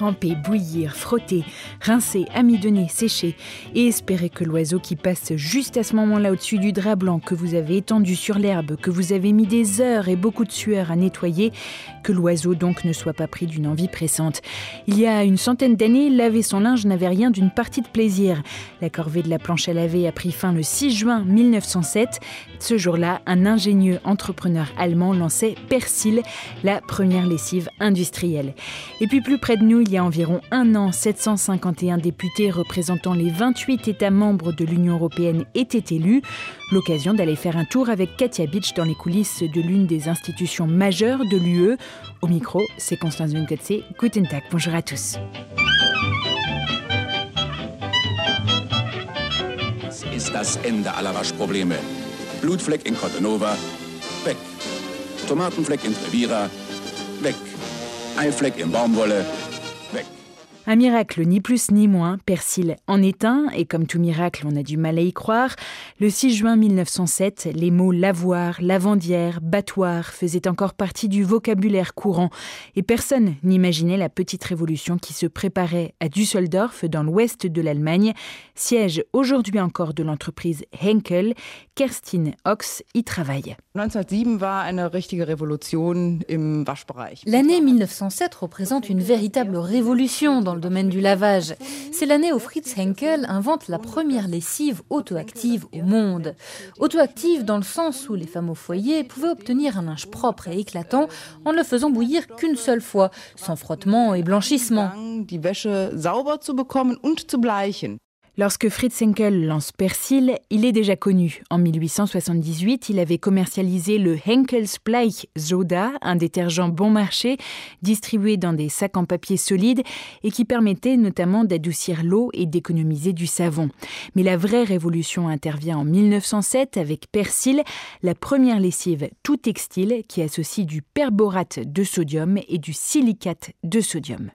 Tremper, bouillir, frotter, rincer, amidonner, sécher et espérer que l'oiseau qui passe juste à ce moment-là au-dessus du drap blanc que vous avez étendu sur l'herbe, que vous avez mis des heures et beaucoup de sueur à nettoyer, que l'oiseau donc ne soit pas pris d'une envie pressante. Il y a une centaine d'années, laver son linge n'avait rien d'une partie de plaisir. La corvée de la planche à laver a pris fin le 6 juin 1907. Ce jour-là, un ingénieux entrepreneur allemand lançait Persil, la première lessive industrielle. Et puis plus près de nous, il y a environ un an, 751 députés représentant les 28 États membres de l'Union européenne étaient élus. L'occasion d'aller faire un tour avec Katia Beach dans les coulisses de l'une des institutions majeures de l'UE. Au micro, c'est Constance Winkotze. Guten Tag, bonjour à tous. Das ist. Blutfleck in Cottonova, weg. Tomatenfleck in Trevira, weg. Eifleck in Baumwolle. Un miracle, ni plus ni moins, Persil en est un, et comme tout miracle, on a du mal à y croire. Le 6 juin 1907, les mots lavoir, lavandière, battoir faisaient encore partie du vocabulaire courant, et personne n'imaginait la petite révolution qui se préparait à Düsseldorf, dans l'ouest de l'Allemagne, siège aujourd'hui encore de l'entreprise Henkel. Kerstin Ox y travaille. 1907 war eine richtige Revolution im Waschbereich. L'année 1907 représente une véritable révolution dans le domaine du lavage. C'est l'année où Fritz Henkel invente la première lessive auto-active au monde. Auto-active dans le sens où les femmes au foyer pouvaient obtenir un linge propre et éclatant en ne le faisant bouillir qu'une seule fois, sans frottement et blanchissement. Lorsque Fritz Henkel lance Persil, il est déjà connu. En 1878, il avait commercialisé le Henkel's Bleich Soda, un détergent bon marché, distribué dans des sacs en papier solide et qui permettait notamment d'adoucir l'eau et d'économiser du savon. Mais la vraie révolution intervient en 1907 avec Persil, la première lessive tout textile qui associe du perborate de sodium et du silicate de sodium.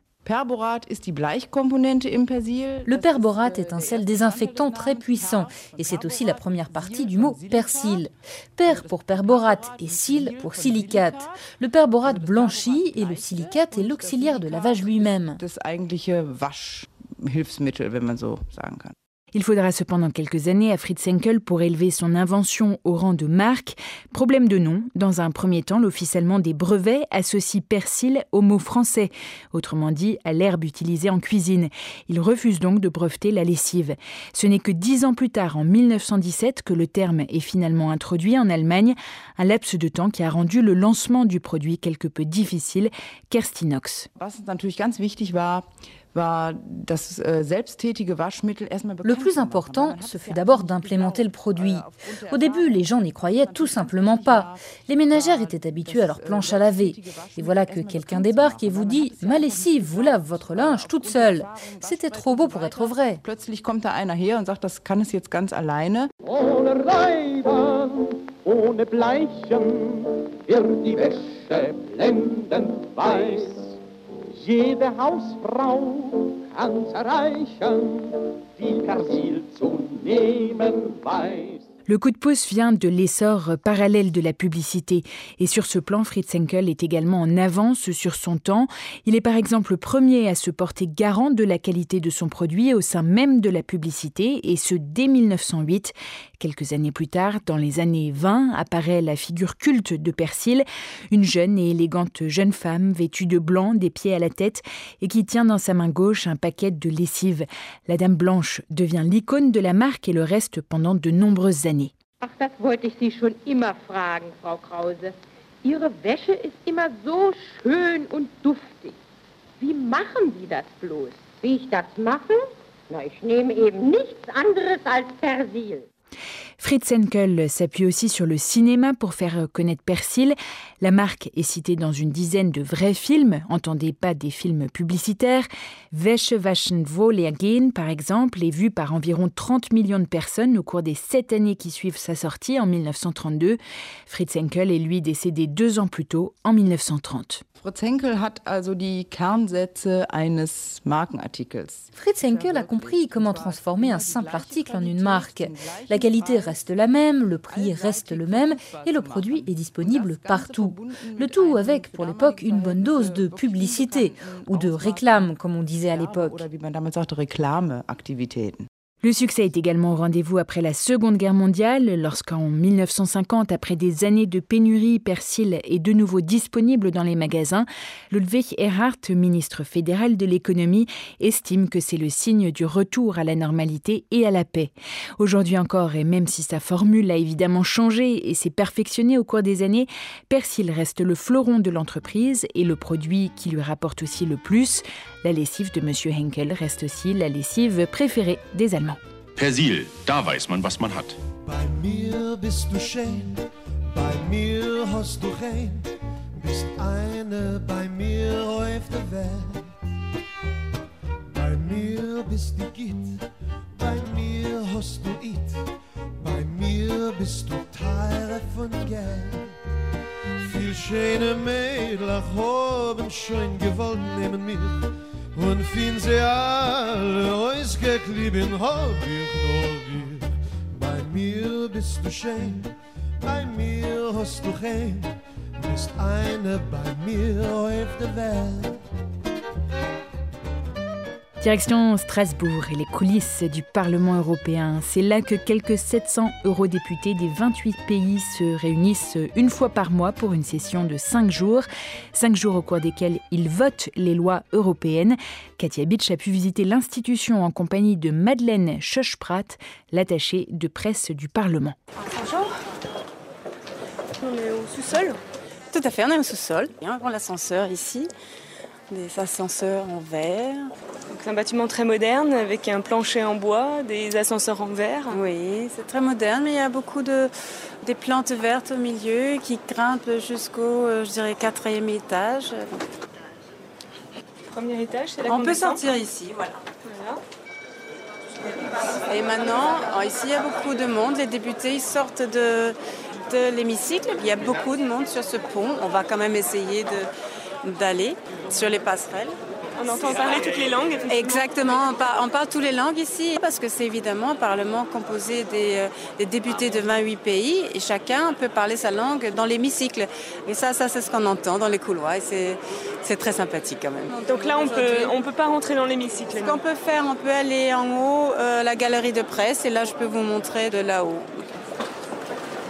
Le perborate est un sel désinfectant très puissant et c'est aussi la première partie du mot persil. Per pour perborate et sil pour silicate. Le perborate blanchit et le silicate est l'auxiliaire de lavage lui-même. Il faudra cependant quelques années à Fritz Henkel pour élever son invention au rang de marque. Problème de nom. Dans un premier temps, l'office allemand des brevets associe persil au mot français, autrement dit à l'herbe utilisée en cuisine. Il refuse donc de breveter la lessive. Ce n'est que dix ans plus tard, en 1917, que le terme est finalement introduit en Allemagne, un laps de temps qui a rendu le lancement du produit quelque peu difficile. Kerstinox. Äh, Le plus important, ce fut d'abord d'implémenter le produit. Au début, les gens n'y croyaient tout simplement pas. Les ménagères étaient habituées à leur planche à laver. Et voilà que quelqu'un débarque et vous dit Ma lessive vous lave votre linge toute seule. C'était trop beau pour être vrai. Jede Hausfrau kann's erreichen, zu nehmen weiß. Le coup de pouce vient de l'essor parallèle de la publicité. Et sur ce plan, Fritz Henkel est également en avance sur son temps. Il est par exemple le premier à se porter garant de la qualité de son produit au sein même de la publicité, et ce dès 1908. Quelques années plus tard, dans les années 20, apparaît la figure culte de Persil, une jeune et élégante jeune femme vêtue de blanc des pieds à la tête et qui tient dans sa main gauche un paquet de lessive. La Dame Blanche devient l'icône de la marque et le reste pendant de nombreuses années. Ach, das wollte ich Sie schon immer fragen, Frau Krause. Ihre Wäsche ist immer so schön und duftig. Wie machen Sie das bloß? Wie ich das mache? Na, ich nehme eben nichts anderes als Persil. Fritz Henkel s'appuie aussi sur le cinéma pour faire connaître Persil. La marque est citée dans une dizaine de vrais films, entendez pas des films publicitaires. Wäsche waschen Wohlergehen, par exemple, est vu par environ 30 millions de personnes au cours des sept années qui suivent sa sortie en 1932. Fritz Henkel est lui décédé deux ans plus tôt, en 1930. Fritz Henkel hat also die Kernsätze eines Markenartikels. Fritz Henkel a compris comment transformer un simple article en une marque. La qualité reste la même, le prix reste le même et le produit est disponible partout. Le tout avec, pour l'époque, une bonne dose de publicité ou de réclame, comme on disait à l'époque. Le succès est également au rendez-vous après la Seconde Guerre mondiale, lorsqu'en 1950, après des années de pénurie, Persil est de nouveau disponible dans les magasins. Ludwig Erhard, ministre fédéral de l'économie, estime que c'est le signe du retour à la normalité et à la paix. Aujourd'hui encore, et même si sa formule a évidemment changé et s'est perfectionnée au cours des années, Persil reste le fleuron de l'entreprise et le produit qui lui rapporte aussi le plus. La lessive de M. Henkel reste aussi la lessive préférée des Allemands. Persil, da weiß man, was man hat. Bei mir bist du schön, bei mir hast du rein, bist eine bei mir auf der Welt. Bei mir bist du Git, bei mir hast du It, bei mir bist du Teile von Geld. Viel schöne Mädel haben schon gewollt nehmen mich und fin sie alle ausgeklieben hab ich nur dir. Bei mir bist du schön, bei mir hast du rein, bist eine bei mir auf der Welt. Direction Strasbourg et les coulisses du Parlement européen. C'est là que quelques 700 eurodéputés des 28 pays se réunissent une fois par mois pour une session de 5 jours. 5 jours au cours desquels ils votent les lois européennes. Katia Bitch a pu visiter l'institution en compagnie de Madeleine Schochprat, l'attachée de presse du Parlement. Bonjour. On est au sous-sol Tout à fait, on est au sous-sol. On prend l'ascenseur ici, des ascenseurs en verre. C'est un bâtiment très moderne avec un plancher en bois, des ascenseurs en verre. Oui, c'est très moderne, mais il y a beaucoup de des plantes vertes au milieu qui grimpent jusqu'au, euh, je dirais, quatrième étage. Premier étage, c'est là On peut sortir ici, voilà. Voilà. Et maintenant, alors ici, il y a beaucoup de monde. Les députés ils sortent de, de l'hémicycle. Il y a beaucoup de monde sur ce pont. On va quand même essayer de- d'aller sur les passerelles. On entend parler toutes les langues. Exactement, on, par- on parle tous les langues ici parce que c'est évidemment un parlement composé des, euh, des députés de 28 pays et chacun peut parler sa langue dans l'hémicycle. Et ça, ça c'est ce qu'on entend dans les couloirs et c'est- c'est très sympathique quand même. Donc là, on peut, on peut pas rentrer dans l'hémicycle. Ce qu'on peut faire, on peut aller en haut, euh, la galerie de presse, et là je peux vous montrer de là-haut.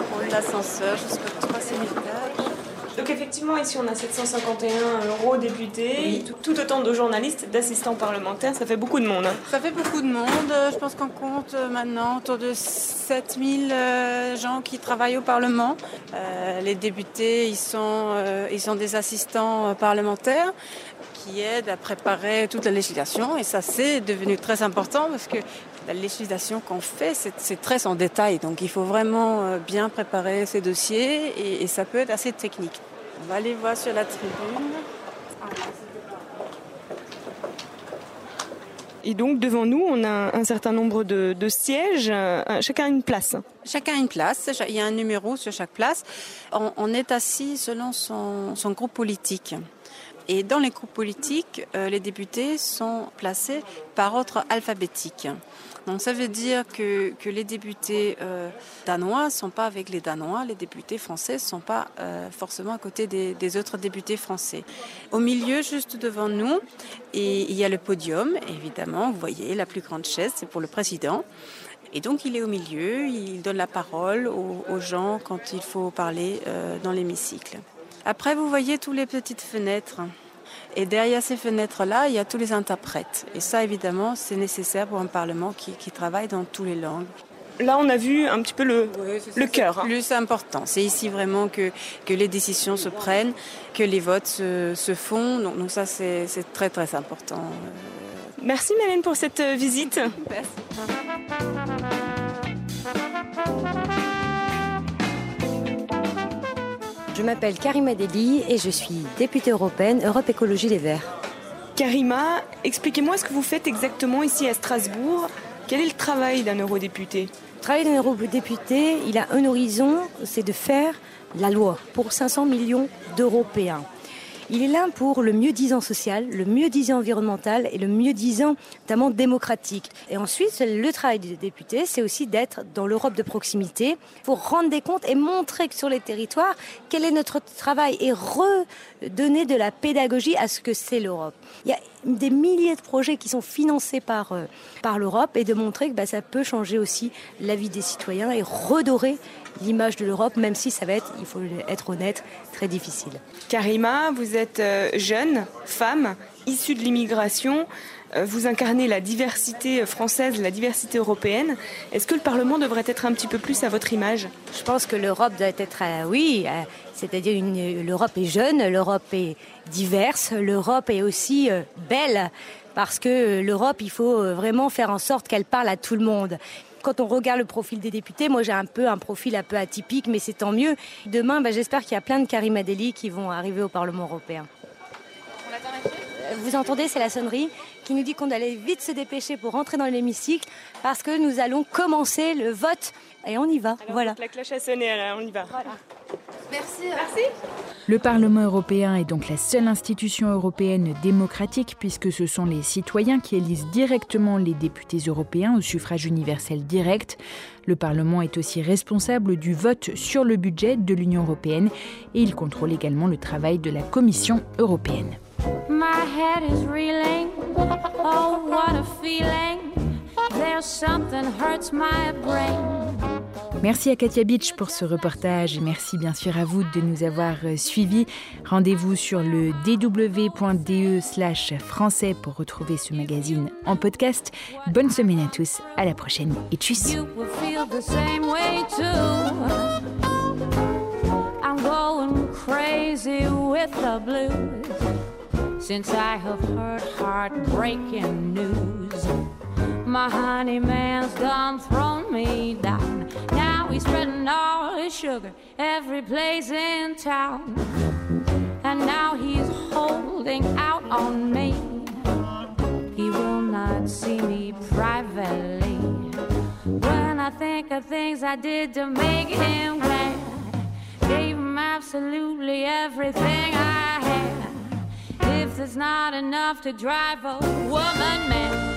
Prendre l'ascenseur jusqu'au troisième étage. Donc effectivement, ici, on a 751 eurodéputés, Oui. tout, tout autant de journalistes, d'assistants parlementaires. Ça fait beaucoup de monde. hein. Ça fait beaucoup de monde. Euh, Je pense qu'on compte euh, maintenant autour de 7000 euh, gens qui travaillent au Parlement. Euh, les députés, ils sont, euh, ils sont des assistants euh, parlementaires qui aident à préparer toute la législation. Et ça, c'est devenu très important parce que la législation qu'on fait, c'est- très en détail. Donc il faut vraiment euh, bien préparer ces dossiers et, et ça peut être assez technique. On va aller voir sur la tribune. Et donc, devant nous, on a un certain nombre de, de sièges, euh, chacun une place. Chacun a une place, il y a un numéro sur chaque place. On, on est assis selon son, son groupe politique. Et dans les groupes politiques, euh, les députés sont placés par ordre alphabétique. Donc ça veut dire que, les députés euh, danois ne sont pas avec les Danois, les députés français ne sont pas euh, forcément à côté des, autres députés français. Au milieu, juste devant nous, il y a le podium, évidemment, vous voyez, la plus grande chaise, c'est pour le président. Et donc il est au milieu, il donne la parole aux, gens quand il faut parler dans l'hémicycle. Après, vous voyez toutes les petites fenêtres. Et derrière ces fenêtres-là, il y a tous les interprètes. Et ça, évidemment, c'est nécessaire pour un Parlement qui, qui travaille dans toutes les langues. Là, on a vu un petit peu le, le cœur. hein. Plus important. C'est ici vraiment que, que les décisions se prennent, que les votes se, se font. Donc, donc ça, c'est c'est très, très important. Merci Mélène pour cette euh, visite. Merci. M'appelle Karima Deli et je suis députée européenne Europe Écologie Les Verts. Karima, expliquez-moi ce que vous faites exactement ici à Strasbourg. Quel est le travail d'un eurodéputé? Le travail d'un eurodéputé, il a un horizon, c'est de faire la loi pour 500 millions d'Européens. Il est là pour le mieux-disant social, le mieux-disant environnemental et le mieux-disant notamment démocratique. Et ensuite, le travail du député, c'est aussi d'être dans l'Europe de proximité pour rendre des comptes et montrer que sur les territoires, quel est notre travail et redonner de la pédagogie à ce que c'est l'Europe. Il y a des milliers de projets qui sont financés par, euh, par l'Europe et de montrer que bah, ça peut changer aussi la vie des citoyens et redorer l'image de l'Europe, même si ça va être, il faut être honnête, très difficile. Karima, vous êtes euh, jeune, femme, issue de l'immigration. Euh, vous incarnez la diversité française, la diversité européenne. Est-ce que le Parlement devrait être un petit peu plus à votre image? Je pense que l'Europe doit être, euh, oui, c'est-à-dire l'Europe est jeune, l'Europe est diverse, l'Europe est aussi belle parce que l'Europe, il faut vraiment faire en sorte qu'elle parle à tout le monde quand on regarde le profil des députés, moi j'ai un peu un profil un peu atypique, mais c'est tant mieux. Demain, bah, j'espère qu'il y a plein de Karim Adeli qui vont arriver au Parlement européen. Vous entendez, c'est la sonnerie qui nous dit qu'on allait vite se dépêcher pour rentrer dans l'hémicycle parce que nous allons commencer le vote et on y va. voilà. La cloche a sonné, on y va. Merci. Merci. Le Parlement européen est donc la seule institution européenne démocratique puisque ce sont les citoyens qui élisent directement les députés européens au suffrage universel direct. Le Parlement est aussi responsable du vote sur le budget de l'Union européenne et il contrôle également le travail de la Commission européenne. My head is reeling. Oh, what a feeling. There's something hurts my brain. Merci à Katia Beach pour ce reportage et merci bien sûr à vous de nous avoir euh, suivis. Rendez-vous sur le dw.de slash français pour retrouver ce magazine en podcast. Bonne semaine à tous, à la prochaine et tchuss Since I have heard heartbreaking news My honey man's done thrown me down. Now he's spreading all his sugar every place in town. And now he's holding out on me. He will not see me privately. When I think of things I did to make him glad Gave him absolutely everything I had. If there's not enough to drive a woman mad